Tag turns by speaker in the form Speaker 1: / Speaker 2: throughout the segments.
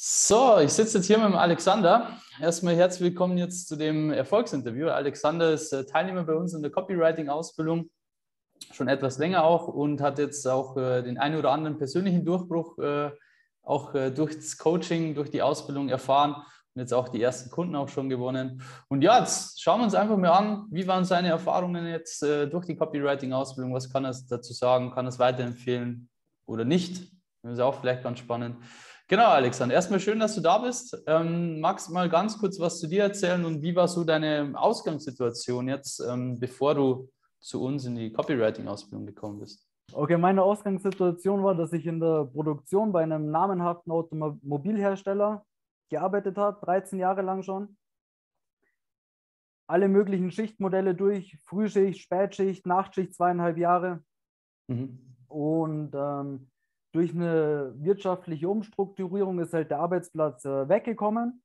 Speaker 1: So, ich sitze jetzt hier mit dem Alexander. Erstmal herzlich willkommen jetzt zu dem Erfolgsinterview. Alexander ist äh, Teilnehmer bei uns in der Copywriting-Ausbildung, schon etwas länger auch und hat jetzt auch äh, den einen oder anderen persönlichen Durchbruch äh, auch durch das Coaching, durch die Ausbildung erfahren und jetzt auch die ersten Kunden auch schon gewonnen. Und ja, jetzt schauen wir uns einfach mal an, wie waren seine Erfahrungen jetzt durch die Copywriting-Ausbildung? Was kann er dazu sagen? Kann er es weiterempfehlen oder nicht? Das ist auch vielleicht ganz spannend. Genau, Alexander. Erstmal schön, dass du da bist. Ähm, magst du mal ganz kurz was zu dir erzählen und wie war so deine Ausgangssituation jetzt, ähm, bevor du zu uns in die Copywriting-Ausbildung gekommen bist?
Speaker 2: Okay, meine Ausgangssituation war, dass ich in der Produktion bei einem namenhaften Automobilhersteller gearbeitet habe, 13 Jahre lang schon. Alle möglichen Schichtmodelle durch, Frühschicht, Spätschicht, Nachtschicht, zweieinhalb Jahre. Mhm. Und ähm, durch eine wirtschaftliche Umstrukturierung ist halt der Arbeitsplatz äh, weggekommen.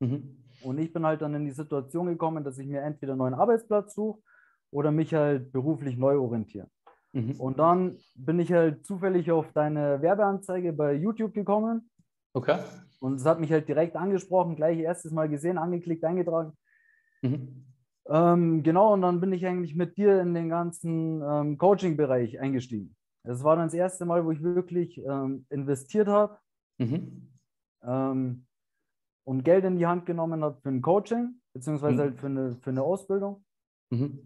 Speaker 2: Mhm. Und ich bin halt dann in die Situation gekommen, dass ich mir entweder einen neuen Arbeitsplatz suche oder mich halt beruflich neu orientiere. Mhm. Und dann bin ich halt zufällig auf deine Werbeanzeige bei YouTube gekommen.
Speaker 1: Okay.
Speaker 2: Und es hat mich halt direkt angesprochen, gleich erstes Mal gesehen, angeklickt, eingetragen. Mhm. Ähm, genau, und dann bin ich eigentlich mit dir in den ganzen ähm, Coaching-Bereich eingestiegen. Das war dann das erste Mal, wo ich wirklich ähm, investiert habe mhm. ähm, und Geld in die Hand genommen habe für ein Coaching, beziehungsweise mhm. halt für eine, für eine Ausbildung.
Speaker 1: Mhm.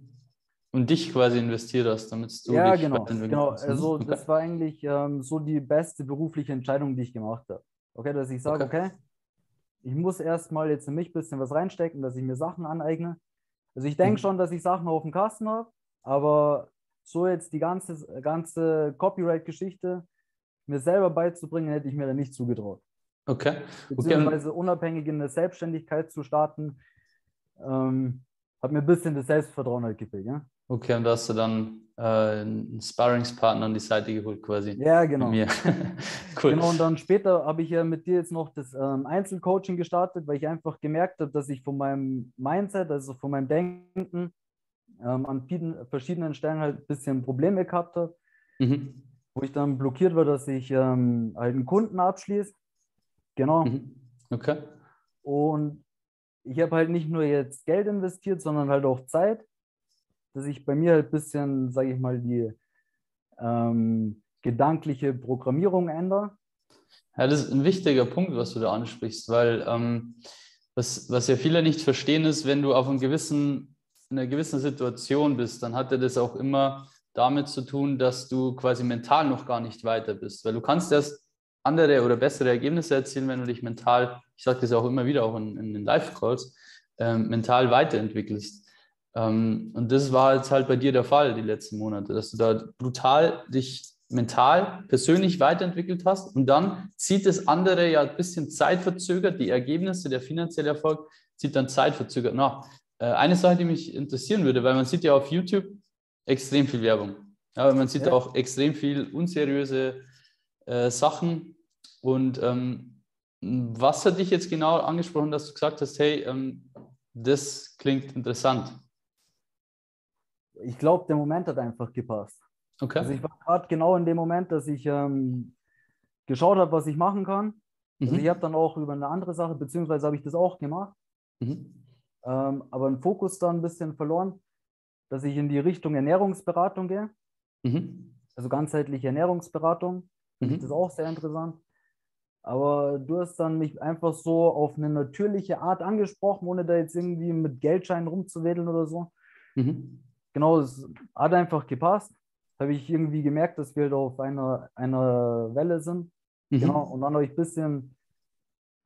Speaker 1: Und dich quasi investiert hast, damit du
Speaker 2: ja, dich genau, genau. Also okay. das war eigentlich ähm, so die beste berufliche Entscheidung, die ich gemacht habe. Okay, dass ich sage, okay. okay, ich muss erstmal jetzt in mich ein bisschen was reinstecken, dass ich mir Sachen aneigne. Also ich denke mhm. schon, dass ich Sachen auf dem Kasten habe, aber so jetzt die ganze, ganze Copyright-Geschichte mir selber beizubringen, hätte ich mir da nicht zugetraut.
Speaker 1: Okay.
Speaker 2: Beziehungsweise okay. unabhängig in der Selbstständigkeit zu starten, ähm, hat mir ein bisschen das Selbstvertrauen halt gefehlt. Ja?
Speaker 1: Okay, und da hast du dann äh, einen Sparringspartner an die Seite geholt quasi.
Speaker 2: Ja, genau. cool. Genau, und dann später habe ich ja mit dir jetzt noch das ähm, Einzelcoaching gestartet, weil ich einfach gemerkt habe, dass ich von meinem Mindset, also von meinem Denken, ähm, an vielen, verschiedenen Stellen halt ein bisschen Probleme gehabt habe, mhm. wo ich dann blockiert war, dass ich ähm, halt einen Kunden abschließe. Genau. Mhm.
Speaker 1: Okay.
Speaker 2: Und ich habe halt nicht nur jetzt Geld investiert, sondern halt auch Zeit, dass ich bei mir halt ein bisschen, sage ich mal, die ähm, gedankliche Programmierung ändere.
Speaker 1: Ja, das ist ein wichtiger Punkt, was du da ansprichst, weil ähm, was, was ja viele nicht verstehen ist, wenn du auf einem gewissen in einer gewissen Situation bist, dann hat er das auch immer damit zu tun, dass du quasi mental noch gar nicht weiter bist. Weil du kannst erst andere oder bessere Ergebnisse erzielen, wenn du dich mental, ich sage das auch immer wieder, auch in, in den Live-Calls, ähm, mental weiterentwickelst. Ähm, und das war jetzt halt bei dir der Fall die letzten Monate, dass du da brutal dich mental, persönlich weiterentwickelt hast und dann zieht das andere ja ein bisschen zeitverzögert, die Ergebnisse, der finanzielle Erfolg zieht dann zeitverzögert nach. Äh, eine Sache, die mich interessieren würde, weil man sieht ja auf YouTube extrem viel Werbung. Aber man sieht ja. auch extrem viel unseriöse äh, Sachen. Und ähm, was hat dich jetzt genau angesprochen, dass du gesagt hast, hey, ähm, das klingt interessant?
Speaker 2: Ich glaube, der Moment hat einfach gepasst. Okay. Also ich war gerade genau in dem Moment, dass ich ähm, geschaut habe, was ich machen kann. Also mhm. Also ich habe dann auch über eine andere Sache, beziehungsweise habe ich das auch gemacht. Mhm ähm, aber einen Fokus da ein bisschen verloren, dass ich in die Richtung Ernährungsberatung gehe. Mhm. Also ganzheitliche Ernährungsberatung. Mhm. das auch sehr interessant. Aber du hast dann mich einfach so auf eine natürliche Art angesprochen, ohne da jetzt irgendwie mit Geldscheinen rumzuwedeln oder so. Mhm. Genau, es hat einfach gepasst. Habe ich irgendwie gemerkt, dass wir halt auf einer, einer Welle sind. Mhm. Genau, und dann habe ich ein bisschen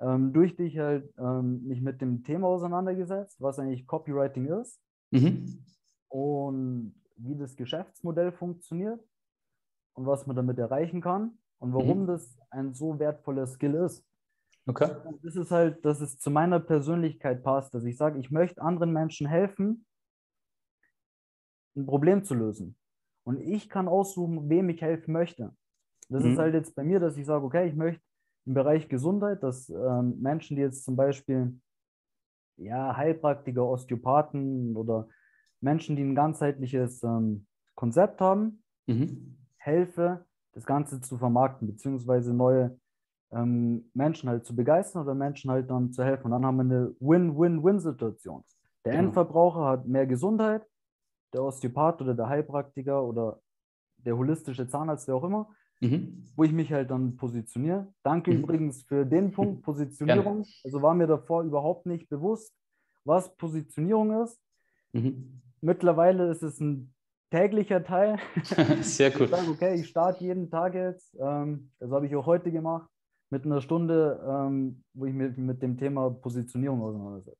Speaker 2: ähm, durch dich halt ähm, mich mit dem Thema auseinandergesetzt, was eigentlich Copywriting ist mhm. und wie das Geschäftsmodell funktioniert und was man damit erreichen kann und warum mhm. das ein so wertvoller Skill ist.
Speaker 1: Okay.
Speaker 2: Das ist halt, dass es zu meiner Persönlichkeit passt, dass ich sage, ich möchte anderen Menschen helfen, ein Problem zu lösen. Und ich kann aussuchen, wem ich helfen möchte. Das mhm. ist halt jetzt bei mir, dass ich sage, okay, ich möchte im Bereich Gesundheit, dass ähm, Menschen, die jetzt zum Beispiel ja, Heilpraktiker, Osteopathen oder Menschen, die ein ganzheitliches ähm, Konzept haben, mhm. helfe, das Ganze zu vermarkten, beziehungsweise neue ähm, Menschen halt zu begeistern oder Menschen halt dann zu helfen. Und dann haben wir eine Win-Win-Win-Situation. Der genau. Endverbraucher hat mehr Gesundheit, der Osteopath oder der Heilpraktiker oder der holistische Zahnarzt, wer auch immer, mhm. wo ich mich halt dann positioniere. Danke mhm. übrigens für den Punkt, Positionierung. Gerne. Also war mir davor überhaupt nicht bewusst, was Positionierung ist. Mhm. Mittlerweile ist es ein täglicher Teil.
Speaker 1: Sehr gut.
Speaker 2: Ich sage, okay, ich starte jeden Tag jetzt. Ähm, das habe ich auch heute gemacht, mit einer Stunde, ähm, wo ich mich mit dem Thema Positionierung auseinandersetze.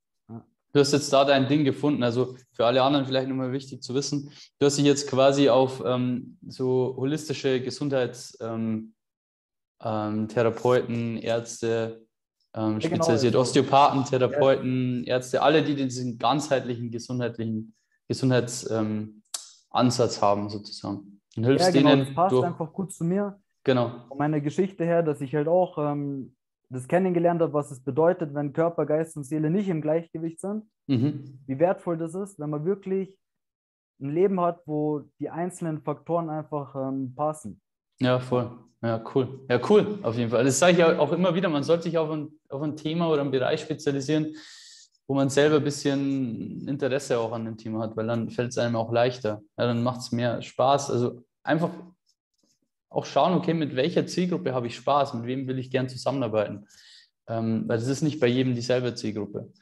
Speaker 1: Du hast jetzt da dein Ding gefunden. Also für alle anderen vielleicht nochmal wichtig zu wissen. Du hast dich jetzt quasi auf ähm, so holistische Gesundheitstherapeuten, ähm, ähm, Ärzte, ähm, genau, spezialisiert, genau, Osteopathen, Therapeuten, ja. Ärzte, alle, die diesen ganzheitlichen gesundheitlichen Gesundheitsansatz ähm, haben, sozusagen.
Speaker 2: Und hilfst ja, genau, denen. Das passt durch... einfach gut zu mir.
Speaker 1: Genau.
Speaker 2: Von meiner Geschichte her, dass ich halt auch ähm, das kennengelernt habe, was es bedeutet, wenn Körper, Geist und Seele nicht im Gleichgewicht sind. Mhm. Wie wertvoll das ist, wenn man wirklich ein Leben hat, wo die einzelnen Faktoren einfach ähm, passen.
Speaker 1: Ja, voll. Ja, cool. Ja, cool, auf jeden Fall. Das sage ich auch immer wieder, man sollte sich auf ein, auf ein Thema oder einen Bereich spezialisieren, wo man selber ein bisschen Interesse auch an dem Thema hat, weil dann fällt es einem auch leichter. Ja, dann macht es mehr Spaß. Also einfach auch schauen, okay, mit welcher Zielgruppe habe ich Spaß, mit wem will ich gern zusammenarbeiten. Ähm, weil das ist nicht bei jedem dieselbe Zielgruppe.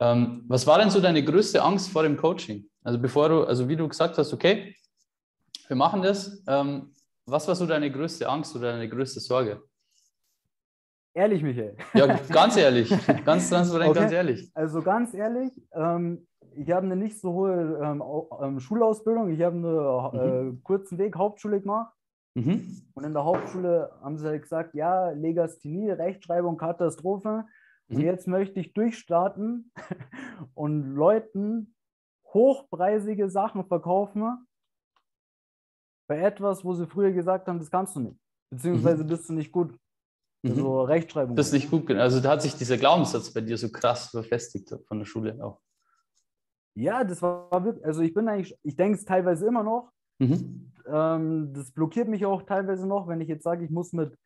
Speaker 1: Ähm, was war denn so deine größte Angst vor dem Coaching? Also bevor du, also wie du gesagt hast, okay, wir machen das, ähm, was war so deine größte Angst oder deine größte Sorge?
Speaker 2: Ehrlich, Michael.
Speaker 1: Ja, ganz ehrlich. Ganz transparent, okay. ganz ehrlich.
Speaker 2: Also ganz ehrlich, ähm, ich habe eine nicht so hohe ähm, ähm Schulausbildung. Ich habe einen äh, mhm. kurzen Weg Hauptschule gemacht. Mhm. Und in der Hauptschule haben sie halt gesagt, ja, Legasthenie, Rechtschreibung, Katastrophe. Mhm. Und jetzt möchte ich durchstarten und Leuten hochpreisige Sachen verkaufen, bei etwas, wo sie früher gesagt haben, das kannst du nicht. Beziehungsweise mhm. bist du nicht gut. Mhm. Also Rechtschreibung.
Speaker 1: Das ist nicht gut. Also da hat sich dieser Glaubenssatz bei dir so krass verfestigt von der Schule auch.
Speaker 2: Ja, das war wirklich, also ich bin eigentlich, ich denke es teilweise immer noch. Mhm. Ähm, das blockiert mich auch teilweise noch, wenn ich jetzt sage, ich muss mit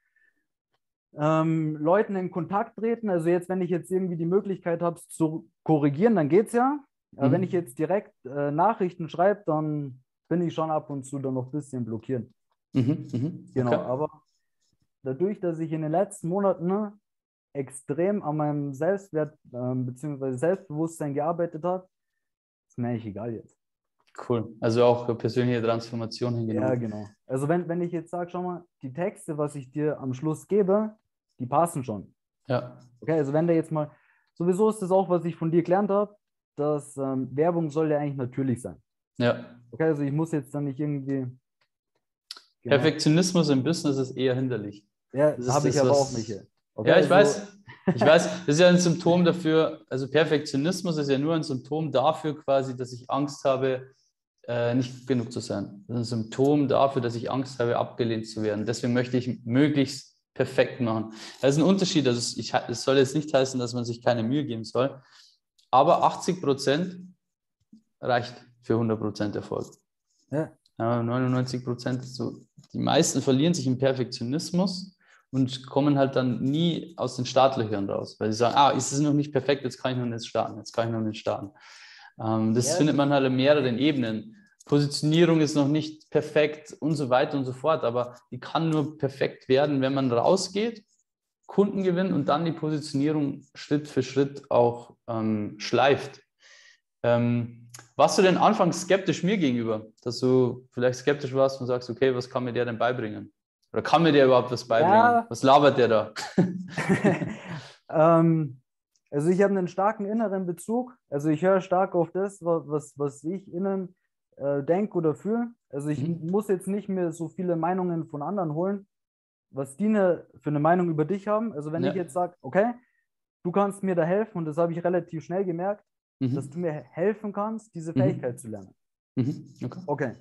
Speaker 2: ähm, Leuten in Kontakt treten. Also jetzt, wenn ich jetzt irgendwie die Möglichkeit habe, zu korrigieren, dann geht es ja. Aber mhm. wenn ich jetzt direkt äh, Nachrichten schreibe, dann bin ich schon ab und zu dann noch ein bisschen blockiert. Mhm, mh. Genau, okay. aber dadurch, dass ich in den letzten Monaten ne, extrem an meinem Selbstwert äh, bzw. Selbstbewusstsein gearbeitet habe, ist mir eigentlich egal jetzt.
Speaker 1: Cool. Also auch persönliche Transformation hingenommen.
Speaker 2: Ja, genau. Also wenn, wenn ich jetzt sage, schau mal, die Texte, was ich dir am Schluss gebe, die passen schon.
Speaker 1: Ja.
Speaker 2: Okay, also wenn der jetzt mal, sowieso ist das auch, was ich von dir gelernt habe, dass ähm, Werbung soll ja eigentlich natürlich sein.
Speaker 1: Ja.
Speaker 2: Okay, also ich muss jetzt dann nicht irgendwie.
Speaker 1: Genau. Perfektionismus im Business ist eher hinderlich.
Speaker 2: Ja, das habe ich aber was... auch nicht.
Speaker 1: Okay, ja, ich also... weiß. Ich weiß, das ist ja ein Symptom dafür, also Perfektionismus ist ja nur ein Symptom dafür quasi, dass ich Angst habe, äh, nicht genug zu sein. Das ist ein Symptom dafür, dass ich Angst habe, abgelehnt zu werden. Deswegen möchte ich möglichst perfekt machen. Das ist ein Unterschied. Also ich, es soll jetzt nicht heißen, dass man sich keine Mühe geben soll, aber 80 Prozent reicht für 100% Erfolg. Ja. ja 99 so. Die meisten verlieren sich im Perfektionismus und kommen halt dann nie aus den Startlöchern raus, weil sie sagen, ah, ist es noch nicht perfekt, jetzt kann ich noch nicht starten, jetzt kann ich noch nicht starten. Ähm, das ja. findet man halt in mehreren Ebenen. Positionierung ist noch nicht perfekt und so weiter und so fort, aber die kann nur perfekt werden, wenn man rausgeht, Kunden gewinnt und dann die Positionierung Schritt für Schritt auch ähm, schleift. Ähm, warst du denn anfangs skeptisch mir gegenüber, dass du vielleicht skeptisch warst und sagst, okay, was kann mir der denn beibringen? Oder kann mir der überhaupt was beibringen? Ja. Was labert der da?
Speaker 2: ähm, also ich habe einen starken inneren Bezug. Also ich höre stark auf das, was, was ich innen äh, denke oder fühle. Also ich mhm. muss jetzt nicht mehr so viele Meinungen von anderen holen, was die eine, für eine Meinung über dich haben. Also wenn ja. ich jetzt sage, okay, du kannst mir da helfen und das habe ich relativ schnell gemerkt, mhm. dass du mir helfen kannst, diese mhm. Fähigkeit mhm. zu lernen. Mhm. Okay. okay.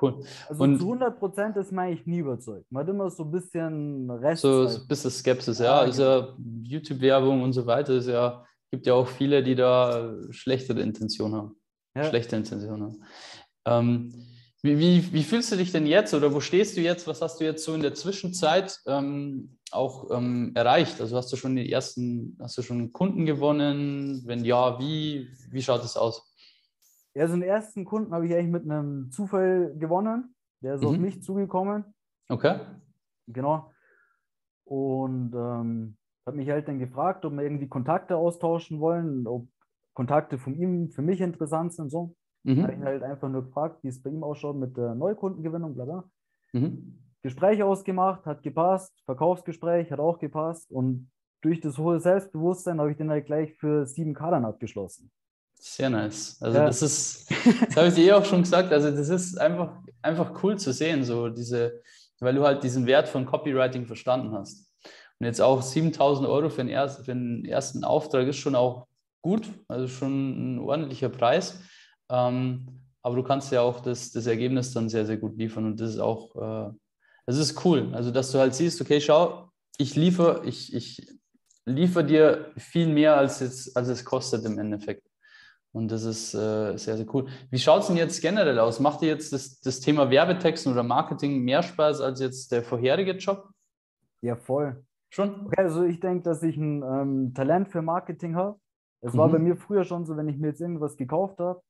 Speaker 1: Cool.
Speaker 2: Also und zu 100 Prozent ist man eigentlich nie überzeugt. Man hat immer so ein bisschen Rest.
Speaker 1: So ein bisschen Skepsis, ja. ja ist ja genau. YouTube-Werbung und so weiter. Es ja, gibt ja auch viele, die da schlechtere Intentionen haben. Ja. Schlechte Intentionen haben. Ähm, wie, wie, wie, fühlst du dich denn jetzt oder wo stehst du jetzt? Was hast du jetzt so in der Zwischenzeit? Ähm, auch ähm, erreicht? Also hast du schon die ersten, hast du schon Kunden gewonnen? Wenn ja, wie, wie schaut es aus?
Speaker 2: Ja, so den ersten Kunden habe ich eigentlich mit einem Zufall gewonnen. Der ist mhm. auf mich zugekommen.
Speaker 1: Okay.
Speaker 2: Genau. Und ähm, habe mich halt dann gefragt, ob wir irgendwie Kontakte austauschen wollen, ob Kontakte von ihm für mich interessant sind. So. Mhm. Habe ich halt einfach nur gefragt, wie es bei ihm ausschaut mit der Neukundengewinnung, bla bla. Mhm. Gespräch ausgemacht, hat gepasst, Verkaufsgespräch hat auch gepasst und durch das hohe Selbstbewusstsein habe ich den halt gleich für sieben Kadern abgeschlossen.
Speaker 1: Sehr nice. Also ja. das ist, das habe ich dir eh auch schon gesagt, also das ist einfach, einfach cool zu sehen, so diese, weil du halt diesen Wert von Copywriting verstanden hast. Und jetzt auch 7000 Euro für den, ersten, für den ersten Auftrag ist schon auch gut, also schon ein ordentlicher Preis. Ähm, aber du kannst ja auch das, das Ergebnis dann sehr, sehr gut liefern und das ist auch, äh, das ist cool. Also, dass du halt siehst, okay, schau, ich liefere, ich, ich liefere dir viel mehr, als, jetzt, als es kostet im Endeffekt. Und das ist äh, sehr, sehr cool. Wie schaut es denn jetzt generell aus? Macht dir jetzt das, das Thema Werbetexten oder Marketing mehr Spaß als jetzt der vorherige Job?
Speaker 2: Ja, voll. Schon? Okay, also ich denke, dass ich ein ähm, Talent für Marketing habe. Es mhm. war bei mir früher schon so, wenn ich mir jetzt irgendwas gekauft habe,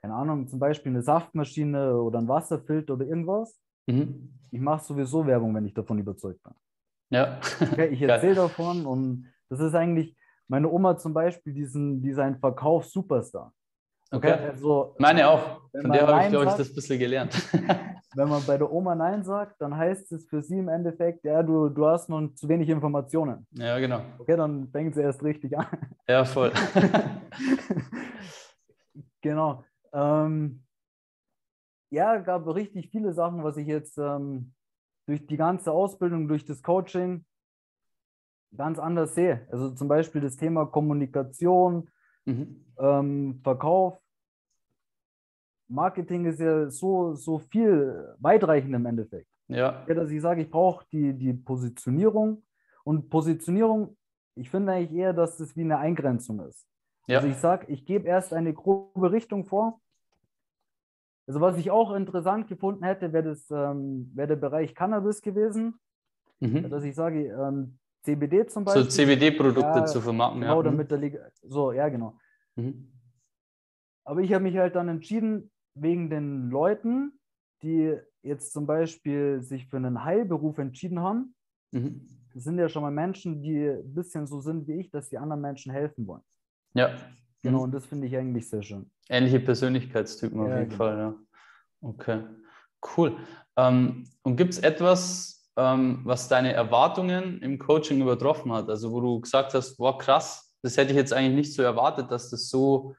Speaker 2: keine Ahnung, zum Beispiel eine Saftmaschine oder ein Wasserfilter oder irgendwas. Mhm. Ich mache sowieso Werbung, wenn ich davon überzeugt bin.
Speaker 1: Ja.
Speaker 2: Okay, ich erzähle davon und das ist eigentlich, meine Oma zum Beispiel, diesen, die ist ein Verkaufs-Superstar.
Speaker 1: Okay. okay. Also, Meine auch. Von der habe ich, glaube ich, das ein bisschen gelernt.
Speaker 2: wenn man bei der Oma Nein sagt, dann heißt es für sie im Endeffekt, ja, du, du hast noch zu wenig Informationen.
Speaker 1: Ja, genau.
Speaker 2: Okay, dann fängt sie erst richtig an.
Speaker 1: Ja, voll.
Speaker 2: genau. Ähm, ja, gab richtig viele Sachen, was ich jetzt ähm, durch die ganze Ausbildung, durch das Coaching ganz anders sehe. Also zum Beispiel das Thema Kommunikation, mhm. ähm, Verkauf. Marketing ist ja so, so viel weitreichend im Endeffekt.
Speaker 1: Ja.
Speaker 2: ja dass ich sage, ich brauche die, die Positionierung. Und Positionierung, ich finde eigentlich eher, dass das wie eine Eingrenzung ist. Ja. Also ich sage, ich gebe erst eine grobe Richtung vor. Also was ich auch interessant gefunden hätte, wäre ähm, wär der Bereich Cannabis gewesen. Mhm. Dass ich sage, ähm, CBD zum Beispiel.
Speaker 1: So CBD-Produkte ja, zu vermarkten.
Speaker 2: Genau, ja. damit der Liga so, ja, genau. Mhm. Aber ich habe mich halt dann entschieden, wegen den Leuten, die jetzt zum Beispiel sich für einen Heilberuf entschieden haben. Mhm. Das sind ja schon mal Menschen, die ein bisschen so sind wie ich, dass die anderen Menschen helfen wollen.
Speaker 1: Ja.
Speaker 2: Genau, mhm. und das finde ich eigentlich sehr schön.
Speaker 1: Ähnliche Persönlichkeitstypen auf jeden genau. Fall, ja. Okay, cool. Ähm, und gibt es etwas, ähm, was deine Erwartungen im Coaching übertroffen hat? Also wo du gesagt hast, boah, krass, das hätte ich jetzt eigentlich nicht so erwartet, dass das so,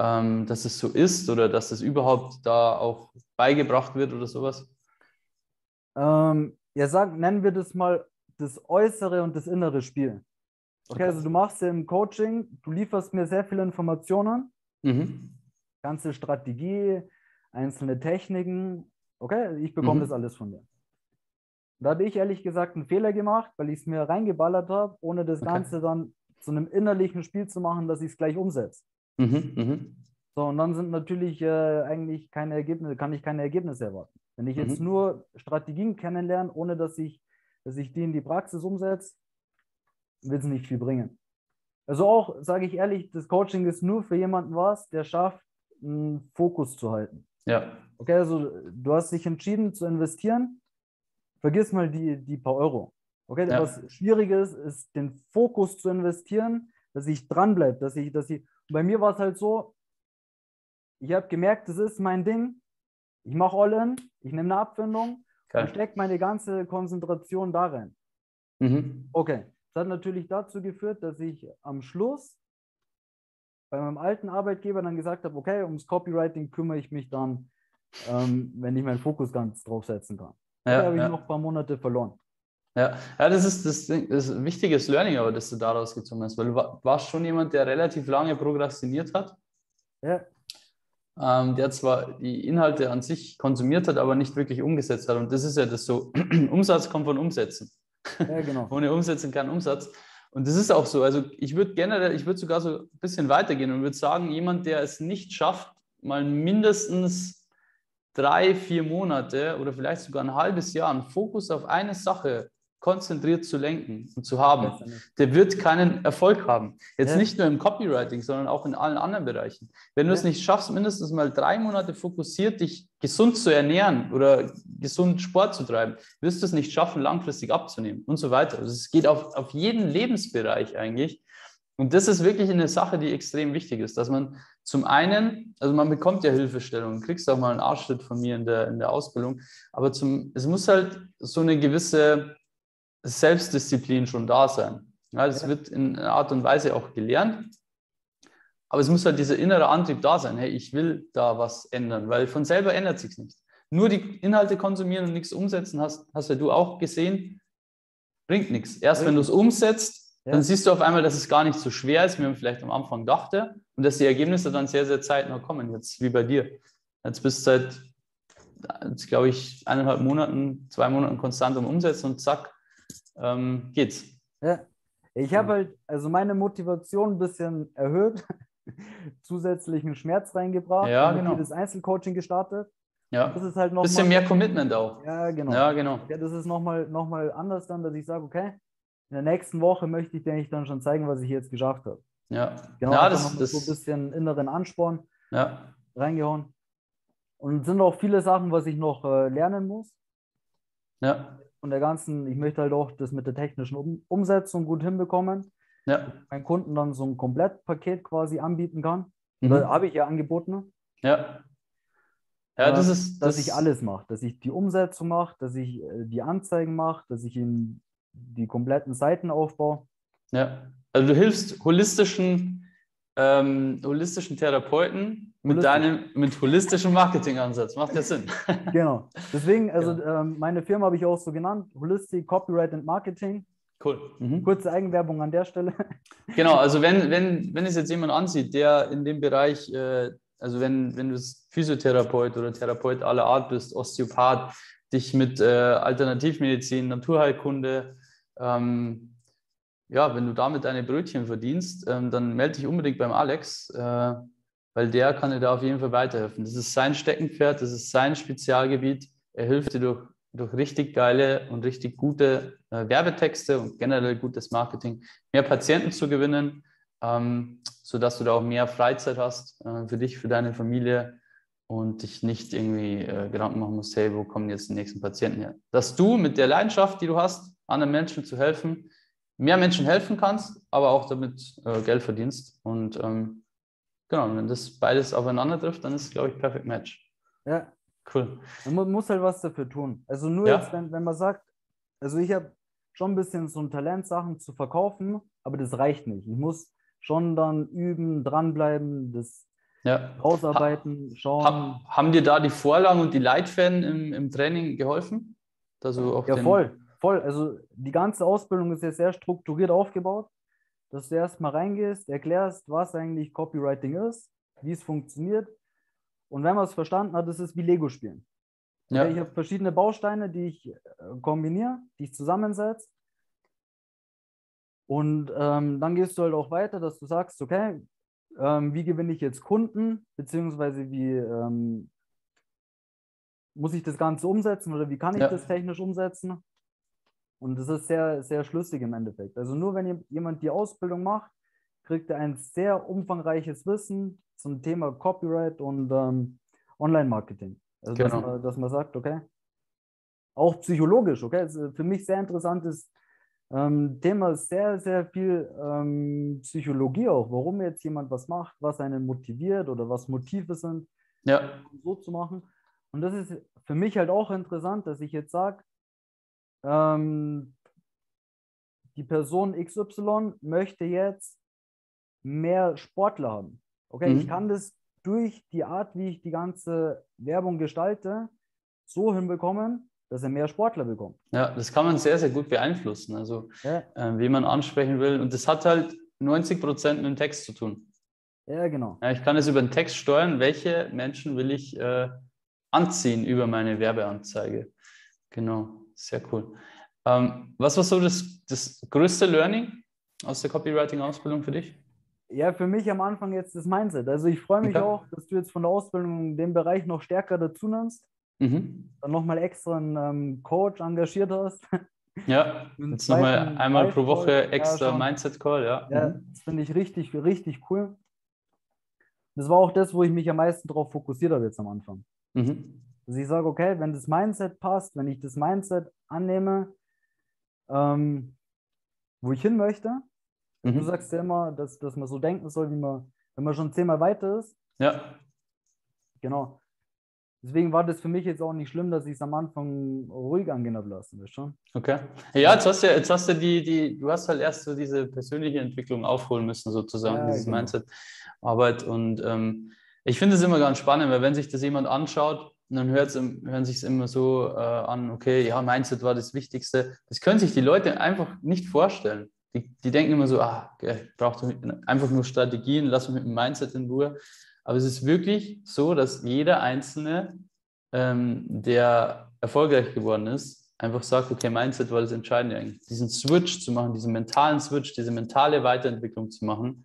Speaker 1: ähm, dass es so ist oder dass das überhaupt da auch beigebracht wird oder sowas?
Speaker 2: Ähm, ja, sag, nennen wir das mal das äußere und das innere Spiel. Okay, also du machst ja im Coaching, du lieferst mir sehr viele Informationen, mhm. ganze Strategie, einzelne Techniken. Okay, ich bekomme mhm. das alles von dir. Da habe ich ehrlich gesagt einen Fehler gemacht, weil ich es mir reingeballert habe, ohne das okay. Ganze dann zu einem innerlichen Spiel zu machen, dass ich es gleich umsetze. Mhm, mhm. So, und dann sind natürlich äh, eigentlich keine Ergebnisse, kann ich keine Ergebnisse erwarten. Wenn ich jetzt mhm. nur Strategien kennenlerne, ohne dass ich, dass ich die in die Praxis umsetze, wird es nicht viel bringen. Also auch, sage ich ehrlich, das Coaching ist nur für jemanden was, der schafft, einen Fokus zu halten.
Speaker 1: Ja.
Speaker 2: Okay, also du hast dich entschieden zu investieren, vergiss mal die, die paar Euro. Okay, ja. was Schwieriges ist, den Fokus zu investieren, dass ich dranbleibe, dass ich, dass ich, bei mir war es halt so, ich habe gemerkt, das ist mein Ding, ich mache All-In, ich nehme eine Abfindung okay. und stecke meine ganze Konzentration da rein. Mhm. Okay, das hat natürlich dazu geführt, dass ich am Schluss bei meinem alten Arbeitgeber dann gesagt habe, okay, ums Copywriting kümmere ich mich dann, ähm, wenn ich meinen Fokus ganz drauf setzen kann. Ja, da habe ich ja. noch ein paar Monate verloren.
Speaker 1: Ja, ja das, ist, das, das ist ein wichtiges Learning, aber das du daraus gezogen hast, weil du warst schon jemand, der relativ lange prokrastiniert hat.
Speaker 2: Ja.
Speaker 1: Ähm, der zwar die Inhalte an sich konsumiert hat, aber nicht wirklich umgesetzt hat. Und das ist ja das so, Umsatz kommt von Umsetzen.
Speaker 2: Ja, genau.
Speaker 1: Ohne Umsetzen kein Umsatz. Und das ist auch so. Also ich würde generell, ich würde sogar so ein bisschen weitergehen und würde sagen, jemand, der es nicht schafft, mal mindestens drei, vier Monate oder vielleicht sogar ein halbes Jahr einen Fokus auf eine Sache konzentriert zu lenken und zu haben, der wird keinen Erfolg haben. Jetzt ja. nicht nur im Copywriting, sondern auch in allen anderen Bereichen. Wenn du ja. es nicht schaffst, mindestens mal drei Monate fokussiert dich gesund zu ernähren oder gesund Sport zu treiben, wirst du es nicht schaffen, langfristig abzunehmen und so weiter. Also es geht auf, auf jeden Lebensbereich eigentlich. Und das ist wirklich eine Sache, die extrem wichtig ist, dass man zum einen, also man bekommt ja Hilfestellung, kriegst auch mal einen Arschschritt von mir in der, in der Ausbildung, aber zum, es muss halt so eine gewisse Selbstdisziplin schon da sein. Ja, das wird in einer Art und Weise auch gelernt, aber es muss halt dieser innere Antrieb da sein, hey, ich will da was ändern, weil von selber ändert sich nicht. Nur die Inhalte konsumieren und nichts umsetzen, hast, hast ja du auch gesehen, bringt nichts. Erst wenn du es umsetzt, ja. Dann siehst du auf einmal, dass es gar nicht so schwer ist, wie man vielleicht am Anfang dachte und dass die Ergebnisse dann sehr, sehr zeitnah kommen, jetzt wie bei dir. Jetzt bist du seit, glaube ich, eineinhalb Monaten, zwei Monaten konstant am Umsetzen und zack, ähm, geht's.
Speaker 2: Ja, ich habe halt also meine Motivation ein bisschen erhöht, zusätzlichen Schmerz reingebracht,
Speaker 1: ja, genau.
Speaker 2: das Einzelcoaching gestartet.
Speaker 1: Ja, das ist halt noch bisschen mal, mehr Commitment auch.
Speaker 2: Ja, genau.
Speaker 1: Ja, genau.
Speaker 2: Ja, das ist nochmal noch mal anders dann, dass ich sage, okay, in der nächsten Woche möchte ich dir dann schon zeigen, was ich jetzt geschafft habe.
Speaker 1: Ja,
Speaker 2: genau.
Speaker 1: Ja,
Speaker 2: das, das so ein bisschen inneren Ansporn
Speaker 1: ja.
Speaker 2: reingehauen. Und es sind auch viele Sachen, was ich noch äh, lernen muss.
Speaker 1: Ja.
Speaker 2: Und der ganzen, ich möchte halt auch das mit der technischen um Umsetzung gut hinbekommen.
Speaker 1: Ja.
Speaker 2: Meinen Kunden dann so ein Komplettpaket quasi anbieten kann. Mhm. habe ich ja angeboten.
Speaker 1: Ja. Ja, das ist.
Speaker 2: Dass das ich alles mache, dass ich die Umsetzung mache, dass ich äh, die Anzeigen mache, dass ich ihnen die kompletten Seitenaufbau.
Speaker 1: Ja, also du hilfst holistischen, ähm, holistischen Therapeuten mit Holistisch. deinem mit holistischem Marketingansatz. Macht ja Sinn.
Speaker 2: genau. Deswegen, also ja. ähm, meine Firma habe ich auch so genannt, Holistic Copyright and Marketing.
Speaker 1: Cool.
Speaker 2: Mhm. Kurze Eigenwerbung an der Stelle.
Speaker 1: Genau, also wenn, wenn, wenn es jetzt jemand ansieht, der in dem Bereich, äh, also wenn, wenn du Physiotherapeut oder Therapeut aller Art bist, Osteopath, dich mit äh, Alternativmedizin, Naturheilkunde, ähm, ja, wenn du damit deine Brötchen verdienst, ähm, dann melde dich unbedingt beim Alex, äh, weil der kann dir da auf jeden Fall weiterhelfen. Das ist sein Steckenpferd, das ist sein Spezialgebiet. Er hilft dir durch, durch richtig geile und richtig gute äh, Werbetexte und generell gutes Marketing, mehr Patienten zu gewinnen, ähm, sodass du da auch mehr Freizeit hast äh, für dich, für deine Familie und dich nicht irgendwie äh, Gedanken machen musst, hey, wo kommen jetzt die nächsten Patienten her? Dass du mit der Leidenschaft, die du hast, anderen Menschen zu helfen, mehr Menschen helfen kannst, aber auch damit äh, Geld verdienst. Und ähm, genau, wenn das beides aufeinander trifft, dann ist es, glaube ich, perfekt Match.
Speaker 2: Ja. Cool. Man muss halt was dafür tun. Also nur ja. jetzt, wenn, wenn man sagt, also ich habe schon ein bisschen so ein Talent, Sachen zu verkaufen, aber das reicht nicht. Ich muss schon dann üben, dranbleiben, das ja. ausarbeiten, schauen.
Speaker 1: Ha, haben dir da die Vorlagen und die Leitfäden im, im Training geholfen?
Speaker 2: Also ja, voll voll, also die ganze Ausbildung ist ja sehr strukturiert aufgebaut, dass du erstmal reingehst, erklärst, was eigentlich Copywriting ist, wie es funktioniert. Und wenn man es verstanden hat, ist es wie Lego spielen. Ja. Ich habe verschiedene Bausteine, die ich äh, kombiniere, die ich zusammensetze. Und ähm, dann gehst du halt auch weiter, dass du sagst, okay, ähm, wie gewinne ich jetzt Kunden, beziehungsweise wie ähm, muss ich das Ganze umsetzen oder wie kann ich ja. das technisch umsetzen? Und das ist sehr, sehr schlüssig im Endeffekt. Also nur wenn jemand die Ausbildung macht, kriegt er ein sehr umfangreiches Wissen zum Thema Copyright und ähm, Online-Marketing. Also genau. dass, man, dass, man, sagt, okay, auch psychologisch, okay, also für mich sehr interessantes ähm, Thema, sehr, sehr viel ähm, Psychologie auch, warum jetzt jemand was macht, was einen motiviert oder was Motive sind,
Speaker 1: ja.
Speaker 2: so zu machen. Und das ist für mich halt auch interessant, dass ich jetzt sage, ähm, die Person XY möchte jetzt mehr Sportler haben. Okay, mhm. ich kann das durch die Art, wie ich die ganze Werbung gestalte, so hinbekommen, dass er mehr Sportler bekommt.
Speaker 1: Ja, das kann man sehr, sehr gut beeinflussen. Also, ja. äh, wie man ansprechen will. Und das hat halt 90 Prozent mit dem Text zu tun.
Speaker 2: Ja, genau.
Speaker 1: Ja, ich kann es über den Text steuern, welche Menschen will ich äh, anziehen über meine Werbeanzeige. Genau. Sehr cool. Ähm, was war so das, das größte Learning aus der Copywriting-Ausbildung für dich?
Speaker 2: Ja, für mich am Anfang jetzt das Mindset. Also ich freue mich okay. auch, dass du jetzt von der Ausbildung den Bereich noch stärker dazu nimmst. Mhm. Dann nochmal extra einen ähm, Coach engagiert hast.
Speaker 1: Ja, jetzt nochmal einmal pro Woche extra ja, Mindset-Call, ja.
Speaker 2: Ja, mhm. das finde ich richtig, richtig cool. Das war auch das, wo ich mich am meisten darauf fokussiert habe jetzt am Anfang. Mhm. Dass ich sage, okay, wenn das Mindset passt, wenn ich das Mindset annehme, ähm, wo ich hin möchte, mhm. du sagst ja immer, dass, dass man so denken soll, wie man, wenn man schon zehnmal weiter ist.
Speaker 1: Ja.
Speaker 2: Genau. Deswegen war das für mich jetzt auch nicht schlimm, dass ich es am Anfang ruhig angehen habe lassen, weißt schon.
Speaker 1: Okay. Ja, jetzt hast du, jetzt hast du die, die, du hast halt erst so diese persönliche Entwicklung aufholen müssen, sozusagen, ja, dieses genau. Mindset-Arbeit. Und ähm, ich finde es immer ganz spannend, weil wenn sich das jemand anschaut, dann hört's, hören sich es immer so äh, an, okay, ja, Mindset war das Wichtigste. Das können sich die Leute einfach nicht vorstellen. Die, die denken immer so, ah, ich brauche einfach nur Strategien, lass mich mit dem Mindset in Ruhe. Aber es ist wirklich so, dass jeder Einzelne, ähm, der erfolgreich geworden ist, einfach sagt, okay, Mindset war das Entscheidende eigentlich. Diesen Switch zu machen, diesen mentalen Switch, diese mentale Weiterentwicklung zu machen,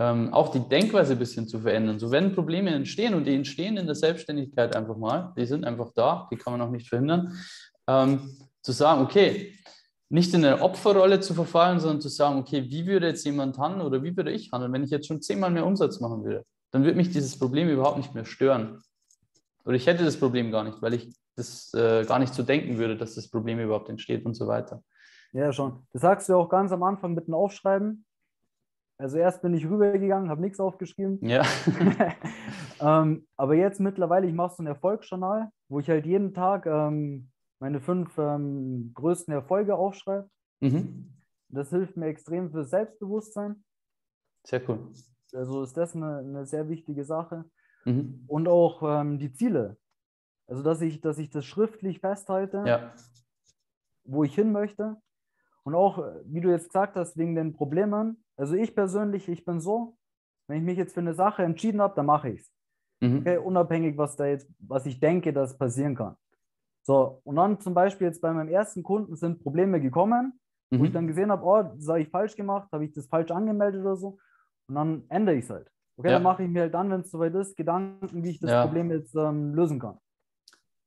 Speaker 1: ähm, auch die Denkweise ein bisschen zu verändern. So, wenn Probleme entstehen und die entstehen in der Selbstständigkeit einfach mal, die sind einfach da, die kann man auch nicht verhindern, ähm, zu sagen, okay, nicht in eine Opferrolle zu verfallen, sondern zu sagen, okay, wie würde jetzt jemand handeln oder wie würde ich handeln, wenn ich jetzt schon zehnmal mehr Umsatz machen würde? dann wird mich dieses Problem überhaupt nicht mehr stören. Oder ich hätte das Problem gar nicht, weil ich das äh, gar nicht so denken würde, dass das Problem überhaupt entsteht und so weiter.
Speaker 2: Ja, schon. Das sagst du auch ganz am Anfang mit dem Aufschreiben. Also erst bin ich rübergegangen, habe nichts aufgeschrieben.
Speaker 1: Ja.
Speaker 2: ähm, aber jetzt mittlerweile, ich mache so ein Erfolgsjournal, wo ich halt jeden Tag ähm, meine fünf ähm, größten Erfolge aufschreibe. Mhm. Das hilft mir extrem für Selbstbewusstsein.
Speaker 1: Sehr cool.
Speaker 2: Also ist das eine, eine sehr wichtige Sache. Mhm. Und auch ähm, die Ziele. Also, dass ich, dass ich das schriftlich festhalte,
Speaker 1: ja.
Speaker 2: wo ich hin möchte. Und auch, wie du jetzt gesagt hast, wegen den Problemen. Also ich persönlich, ich bin so, wenn ich mich jetzt für eine Sache entschieden habe, dann mache ich es. Mhm. Okay, unabhängig, was da jetzt, was ich denke, dass passieren kann. So, und dann zum Beispiel jetzt bei meinem ersten Kunden sind Probleme gekommen, mhm. wo ich dann gesehen habe, oh, das habe ich falsch gemacht, habe ich das falsch angemeldet oder so. Und dann ändere ich es halt. Okay, ja. dann mache ich mir halt dann, wenn es soweit ist, Gedanken, wie ich das ja. Problem jetzt ähm, lösen kann.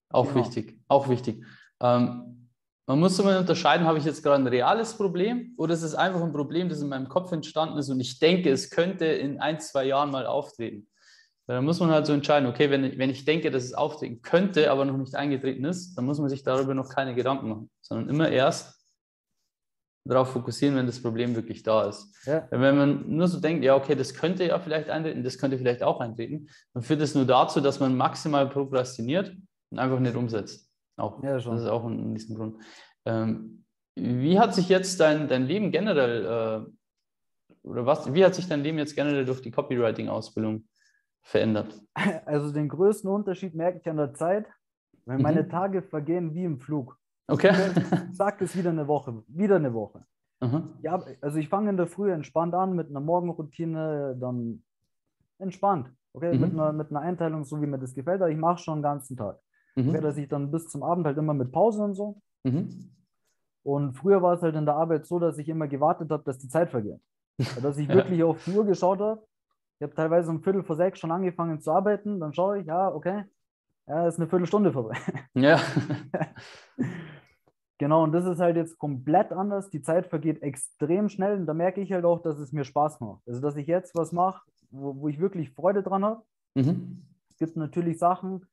Speaker 1: Auch genau. wichtig, auch wichtig. Ähm, man muss immer unterscheiden, habe ich jetzt gerade ein reales Problem oder ist es einfach ein Problem, das in meinem Kopf entstanden ist und ich denke, es könnte in ein, zwei Jahren mal auftreten. Dann muss man halt so entscheiden, okay, wenn ich, wenn ich denke, dass es auftreten könnte, aber noch nicht eingetreten ist, dann muss man sich darüber noch keine Gedanken machen, sondern immer erst, darauf fokussieren, wenn das Problem wirklich da ist. Ja. Wenn man nur so denkt, ja, okay, das könnte ja vielleicht eintreten, das könnte vielleicht auch eintreten, dann führt das nur dazu, dass man maximal prokrastiniert und einfach nicht umsetzt. Auch. Ja, das ist auch ein Grund. Ähm, wie hat sich jetzt dein, dein Leben generell, äh, oder was, wie hat sich dein Leben jetzt generell durch die Copywriting-Ausbildung verändert?
Speaker 2: Also den größten Unterschied merke ich an der Zeit, weil meine mhm. Tage vergehen wie im Flug.
Speaker 1: Okay.
Speaker 2: Sagt es wieder eine Woche, wieder eine Woche. Mhm. Ja, also ich fange in der Früh entspannt an mit einer Morgenroutine, dann entspannt. Okay, mhm. mit, einer, mit einer Einteilung, so wie mir das gefällt, aber ich mache schon den ganzen Tag. Mhm. Okay, dass ich dann bis zum Abend halt immer mit Pause und so. Mhm. Und früher war es halt in der Arbeit so, dass ich immer gewartet habe, dass die Zeit vergeht. dass ich wirklich auf die Uhr geschaut habe. Ich habe teilweise um Viertel vor sechs schon angefangen zu arbeiten. Dann schaue ich, ja, okay, ja, ist eine Viertelstunde vorbei.
Speaker 1: Ja.
Speaker 2: genau, und das ist halt jetzt komplett anders. Die Zeit vergeht extrem schnell und da merke ich halt auch, dass es mir Spaß macht. Also, dass ich jetzt was mache, wo, wo ich wirklich Freude dran habe. Mhm. Es gibt natürlich Sachen,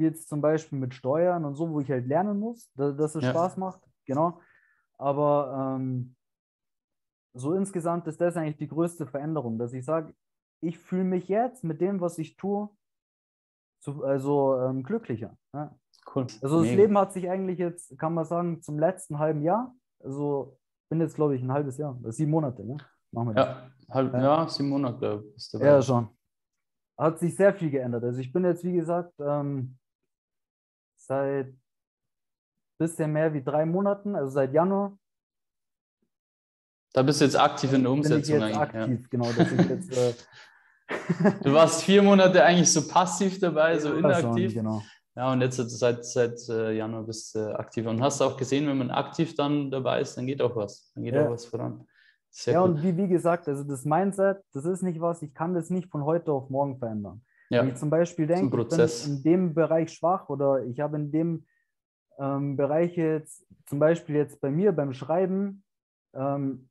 Speaker 2: wie jetzt zum Beispiel mit Steuern und so, wo ich halt lernen muss, dass, dass es ja. Spaß macht. Genau. Aber ähm, so insgesamt ist das eigentlich die größte Veränderung, dass ich sage, ich fühle mich jetzt mit dem, was ich tue, zu, also ähm, glücklicher. Ja. Cool. Also das Leben hat sich eigentlich jetzt, kann man sagen, zum letzten halben Jahr, also bin jetzt, glaube ich, ein halbes Jahr, sieben Monate, ne?
Speaker 1: Machen wir ja, halb, ja. ja, sieben Monate
Speaker 2: bist du Ja, schon. Hat sich sehr viel geändert. Also ich bin jetzt, wie gesagt, ähm, seit bisschen mehr wie drei Monaten, also seit Januar.
Speaker 1: Da bist du jetzt aktiv in der Umsetzung
Speaker 2: bin ich jetzt eigentlich. Aktiv, ja. genau. Jetzt, äh,
Speaker 1: Du warst vier Monate eigentlich so passiv dabei, so inaktiv.
Speaker 2: Genau.
Speaker 1: Ja, und jetzt seit, seit äh, Januar bist du aktiv. Und hast auch gesehen, wenn man aktiv dann dabei ist, dann geht auch was. Dann geht ja. auch was voran.
Speaker 2: Sehr ja, gut. und wie, wie gesagt, also das Mindset, das ist nicht was, ich kann das nicht von heute auf morgen verändern. Ja. Wenn ich zum Beispiel denke, ich bin in dem Bereich schwach oder ich habe in dem ähm, Bereiche jetzt, zum Beispiel jetzt bei mir beim Schreiben, ähm,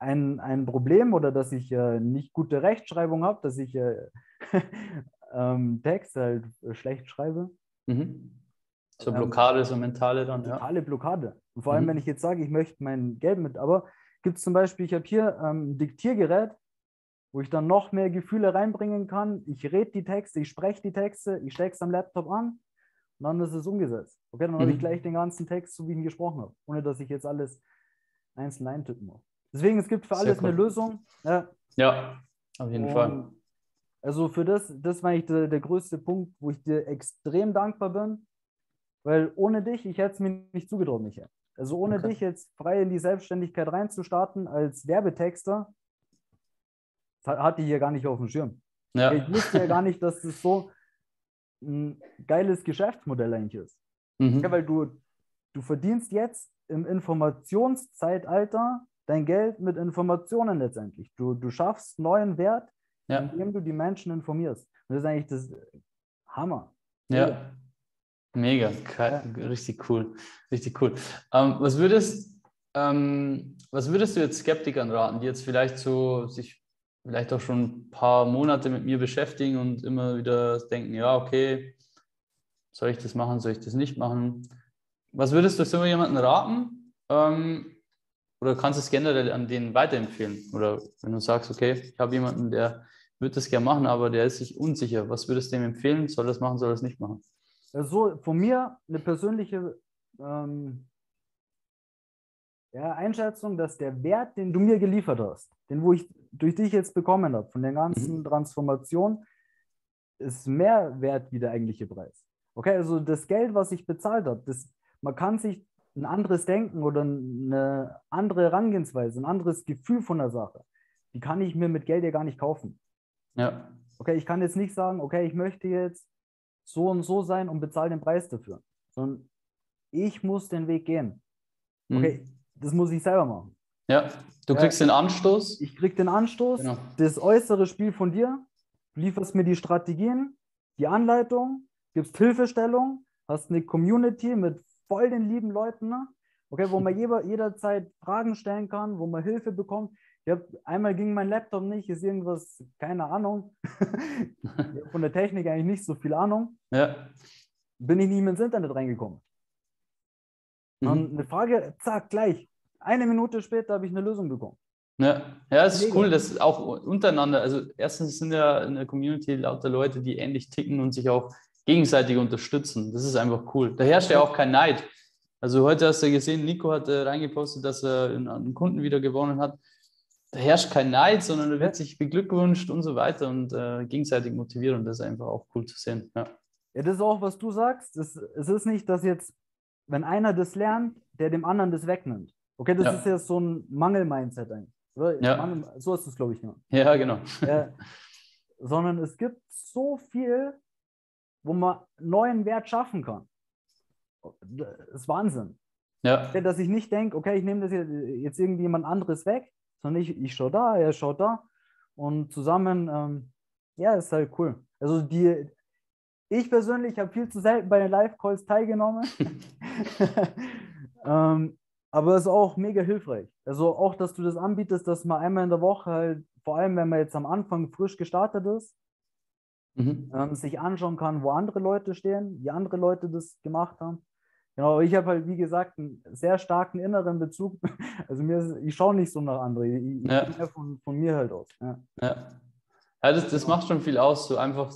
Speaker 2: ein, ein Problem oder dass ich äh, nicht gute Rechtschreibung habe, dass ich äh, ähm, Text halt äh, schlecht schreibe.
Speaker 1: Mhm. So ähm, Blockade, so mentale dann.
Speaker 2: Mentale ja. Blockade. Und vor allem, mhm. wenn ich jetzt sage, ich möchte mein Geld mit, aber gibt es zum Beispiel, ich habe hier ähm, ein Diktiergerät, wo ich dann noch mehr Gefühle reinbringen kann. Ich rede die Texte, ich spreche die Texte, ich stecke es am Laptop an und dann ist es umgesetzt. Okay, dann mhm. habe ich gleich den ganzen Text, so wie ich ihn gesprochen habe, ohne dass ich jetzt alles einzeln eintippen muss. Deswegen, es gibt für alles eine Lösung.
Speaker 1: Ja, ja auf jeden und Fall.
Speaker 2: Also für das, das war eigentlich der, der größte Punkt, wo ich dir extrem dankbar bin, weil ohne dich, ich hätte es mir nicht zugetraut, Michael. Also ohne okay. dich jetzt frei in die Selbstständigkeit reinzustarten als Werbetexter, hatte ich hier gar nicht auf dem Schirm. Ja. Ich wusste ja gar nicht, dass das so ein geiles Geschäftsmodell eigentlich ist. Mhm. Ja, weil du, du verdienst jetzt im Informationszeitalter dein Geld mit Informationen letztendlich. Du, du schaffst neuen Wert, ja. indem du die Menschen informierst. Und das ist eigentlich das Hammer.
Speaker 1: Ja. Mega, ja. richtig cool, richtig cool. Ähm, was würdest, ähm, was würdest du jetzt Skeptikern raten, die jetzt vielleicht so sich vielleicht auch schon ein paar Monate mit mir beschäftigen und immer wieder denken, ja, okay, soll ich das machen, soll ich das nicht machen? Was würdest du so jemandem raten? Ähm, oder kannst du es generell an denen weiterempfehlen? Oder wenn du sagst, okay, ich habe jemanden, der würde das gerne machen, aber der ist sich unsicher, was würdest du dem empfehlen? Soll das machen, soll das nicht machen?
Speaker 2: Also von mir eine persönliche ähm, ja, Einschätzung, dass der Wert, den du mir geliefert hast, den wo ich durch dich jetzt bekommen habe, von der ganzen mhm. Transformation, ist mehr wert wie der eigentliche Preis. Okay, also das Geld, was ich bezahlt habe, das, man kann sich ein anderes Denken oder eine andere Herangehensweise, ein anderes Gefühl von der Sache, die kann ich mir mit Geld ja gar nicht kaufen.
Speaker 1: Ja.
Speaker 2: Okay, ich kann jetzt nicht sagen, okay, ich möchte jetzt so und so sein und bezahle den Preis dafür, sondern ich muss den Weg gehen. Okay, mhm. Das muss ich selber machen.
Speaker 1: Ja, du kriegst ja, den Anstoß.
Speaker 2: Ich krieg den Anstoß, genau. das äußere Spiel von dir, du lieferst mir die Strategien, die Anleitung, gibst Hilfestellung, hast eine Community mit voll den lieben Leuten, ne? okay, wo man jeder, jederzeit Fragen stellen kann, wo man Hilfe bekommt. Ich hab, einmal ging mein Laptop nicht, ist irgendwas, keine Ahnung. Von der Technik eigentlich nicht so viel Ahnung.
Speaker 1: Ja.
Speaker 2: Bin ich nicht mehr ins Internet reingekommen. Mhm. Und eine Frage, zack, gleich. Eine Minute später habe ich eine Lösung bekommen.
Speaker 1: Ja, ja, es ist cool, dass auch untereinander, also erstens sind ja in der Community lauter Leute, die ähnlich ticken und sich auch gegenseitig unterstützen. Das ist einfach cool. Da herrscht ja auch kein Neid. Also heute hast du gesehen, Nico hat äh, reingepostet, dass er einen Kunden wieder gewonnen hat. Da herrscht kein Neid, sondern da wird sich beglückwünscht und so weiter und äh, gegenseitig motiviert und das ist einfach auch cool zu sehen. Ja,
Speaker 2: ja das ist auch, was du sagst. Es, es ist nicht, dass jetzt, wenn einer das lernt, der dem anderen das wegnimmt. Okay, das ja. ist ja so ein Mangel-Mindset eigentlich.
Speaker 1: Ja.
Speaker 2: Mangel, so ist es, glaube ich. Immer.
Speaker 1: Ja, genau.
Speaker 2: Ja, sondern es gibt so viel, wo man neuen Wert schaffen kann. Das ist Wahnsinn.
Speaker 1: Ja.
Speaker 2: Dass ich nicht denke, okay, ich nehme das jetzt irgendwie jemand anderes weg, sondern ich, ich schaue da, er schaut da und zusammen, ähm, ja, ist halt cool. Also die, ich persönlich habe viel zu selten bei den Live-Calls teilgenommen, ähm, aber es ist auch mega hilfreich. Also auch, dass du das anbietest, dass man einmal in der Woche halt, vor allem wenn man jetzt am Anfang frisch gestartet ist, mhm. ähm, sich anschauen kann, wo andere Leute stehen, wie andere Leute das gemacht haben. Genau, ich habe halt, wie gesagt, einen sehr starken inneren Bezug. Also mir, ich schaue nicht so nach anderen. Ich, ja. ich von, von mir halt aus. Ja,
Speaker 1: ja. ja das, das macht schon viel aus, so einfach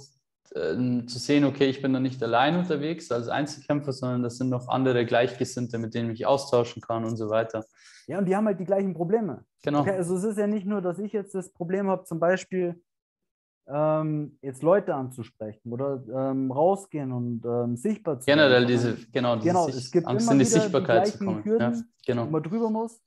Speaker 1: äh, zu sehen, okay, ich bin da nicht allein unterwegs als Einzelkämpfer, sondern das sind noch andere Gleichgesinnte, mit denen ich austauschen kann und so weiter.
Speaker 2: Ja, und die haben halt die gleichen Probleme.
Speaker 1: Genau.
Speaker 2: Okay, also es ist ja nicht nur, dass ich jetzt das Problem habe, zum Beispiel, ähm, jetzt Leute anzusprechen oder ähm, rausgehen und ähm, sichtbar
Speaker 1: zu Generell werden. diese, genau,
Speaker 2: diese genau, es gibt Angst, immer in die Sichtbarkeit die zu kommen. Hürden, ja, genau. wo man drüber muss.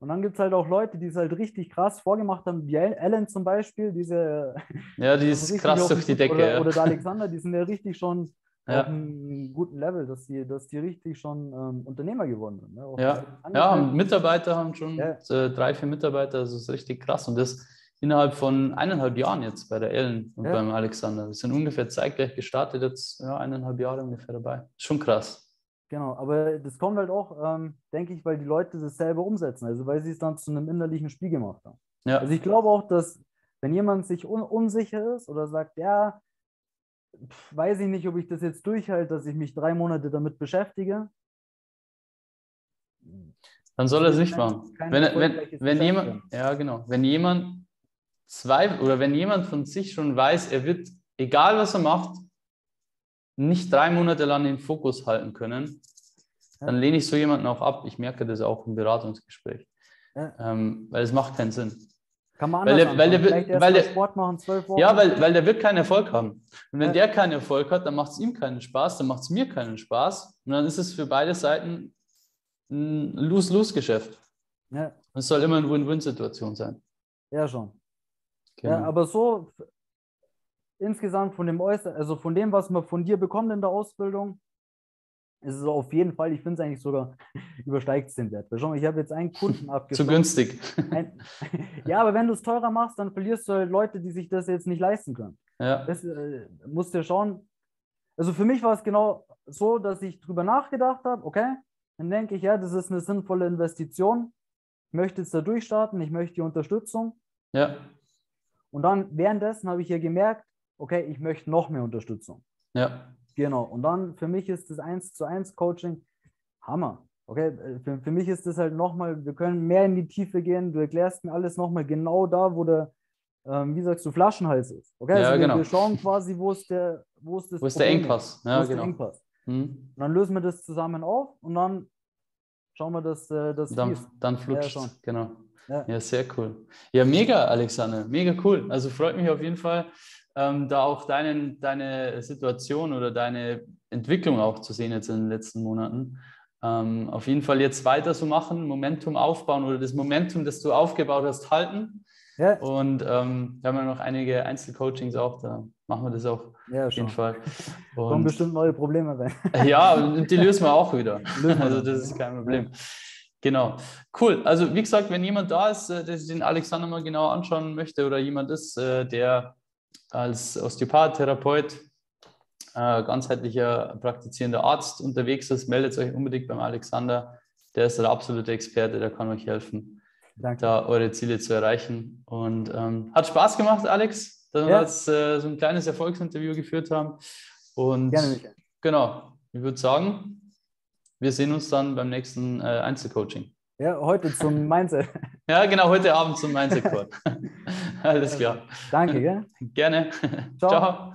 Speaker 2: Und dann gibt es halt auch Leute, die es halt richtig krass vorgemacht haben, wie Ellen zum Beispiel, diese.
Speaker 1: Ja, die ist krass durch die Decke.
Speaker 2: Oder, ja. oder der Alexander, die sind ja richtig schon ja. auf einem guten Level, dass die, dass die richtig schon ähm, Unternehmer geworden sind.
Speaker 1: Ne? Ja, ja Mitarbeiter haben schon ja. Äh, drei, vier Mitarbeiter, das ist richtig krass. Und das innerhalb von eineinhalb Jahren jetzt bei der Ellen und beim Alexander. Wir sind ungefähr zeitgleich gestartet, jetzt ja, eineinhalb Jahre ungefähr dabei. Schon krass.
Speaker 2: Genau, aber das kommt halt auch, ähm, denke ich, weil die Leute das selber umsetzen, also weil sie es dann zu einem innerlichen Spiel gemacht haben. Ja. Also ich glaube auch, dass wenn jemand sich un unsicher ist oder sagt, ja, pf, weiß ich nicht, ob ich das jetzt durchhalte, dass ich mich drei Monate damit beschäftige.
Speaker 1: Dann soll er es nicht machen. Wenn, wenn, wenn jemand, ja genau, wenn jemand zwei oder wenn jemand von sich schon weiß, er wird, egal was er macht, nicht drei Monate lang den Fokus halten können, dann lehne ich so jemanden auch ab. Ich merke das auch im Beratungsgespräch. Ja. Ähm, weil es macht keinen Sinn.
Speaker 2: Kann man
Speaker 1: weil der, weil der, weil der, Sport machen, zwölf Wochen. Ja, weil, weil der wird keinen Erfolg haben. Und wenn ja. der keinen Erfolg hat, dann macht es ihm keinen Spaß, dann macht es mir keinen Spaß. Und dann ist es für beide Seiten ein Lose-Lose-Geschäft. Ja. Es soll immer eine Win-Win-Situation sein.
Speaker 2: Ja, schon. Genau. Ja, aber so insgesamt von dem Äußeren, also von dem, was man von dir bekommt in der Ausbildung, ist es auf jeden Fall, ich finde es eigentlich sogar, übersteigt es den Wert. Schau, ich habe jetzt einen Kunden
Speaker 1: abgeschlossen. Zu günstig.
Speaker 2: Ein, ja, aber wenn du es teurer machst, dann verlierst du halt Leute, die sich das jetzt nicht leisten können. Ja. Das äh, musst du schauen. Also für mich war es genau so, dass ich drüber nachgedacht habe, okay, dann denke ich, ja, das ist eine sinnvolle Investition. Ich möchte jetzt da durchstarten, ich möchte die Unterstützung.
Speaker 1: Ja.
Speaker 2: Und dann währenddessen habe ich ja gemerkt, okay, ich möchte noch mehr Unterstützung.
Speaker 1: Ja.
Speaker 2: Genau. Und dann für mich ist das 1 zu 1 Coaching Hammer. Okay, für, für mich ist das halt nochmal, wir können mehr in die Tiefe gehen. Du erklärst mir alles nochmal genau da, wo der, ähm, wie sagst du, Flaschenhals ist. Okay,
Speaker 1: ja,
Speaker 2: also
Speaker 1: genau.
Speaker 2: wir schauen quasi, wo ist der, wo ist das
Speaker 1: wo ist der Engpass.
Speaker 2: Ja, wo ist genau. der Engpass. Mhm. Dann lösen wir das zusammen auf und dann schauen wir, dass äh, das
Speaker 1: dann, dann flutscht ja, genau. Ja. ja, sehr cool. Ja, mega, Alexander, mega cool. Also freut mich auf jeden Fall, ähm, da auch deinen, deine Situation oder deine Entwicklung auch zu sehen jetzt in den letzten Monaten. Ähm, auf jeden Fall jetzt weiter so machen, Momentum aufbauen oder das Momentum, das du aufgebaut hast, halten. Ja. Und ähm, wir haben ja noch einige Einzelcoachings auch, da machen wir das auch ja, auf jeden Fall.
Speaker 2: Und, Kommen bestimmt neue Probleme rein.
Speaker 1: ja, die lösen wir auch wieder. Also das ist kein Problem. Genau, cool. Also wie gesagt, wenn jemand da ist, äh, der sich den Alexander mal genau anschauen möchte oder jemand ist, äh, der als Osteopath, Therapeut, äh, ganzheitlicher praktizierender Arzt unterwegs ist, meldet euch unbedingt beim Alexander. Der ist der absolute Experte, der kann euch helfen, Danke. da eure Ziele zu erreichen. Und ähm, hat Spaß gemacht, Alex, dass ja. wir jetzt äh, so ein kleines Erfolgsinterview geführt haben. Und Gerne, Michael. genau, ich würde sagen, wir sehen uns dann beim nächsten äh, Einzelcoaching.
Speaker 2: Ja, heute zum Mindset.
Speaker 1: ja, genau, heute Abend zum Mindset-Call. Alles klar.
Speaker 2: Danke, gell?
Speaker 1: Gerne. Ciao. Ciao.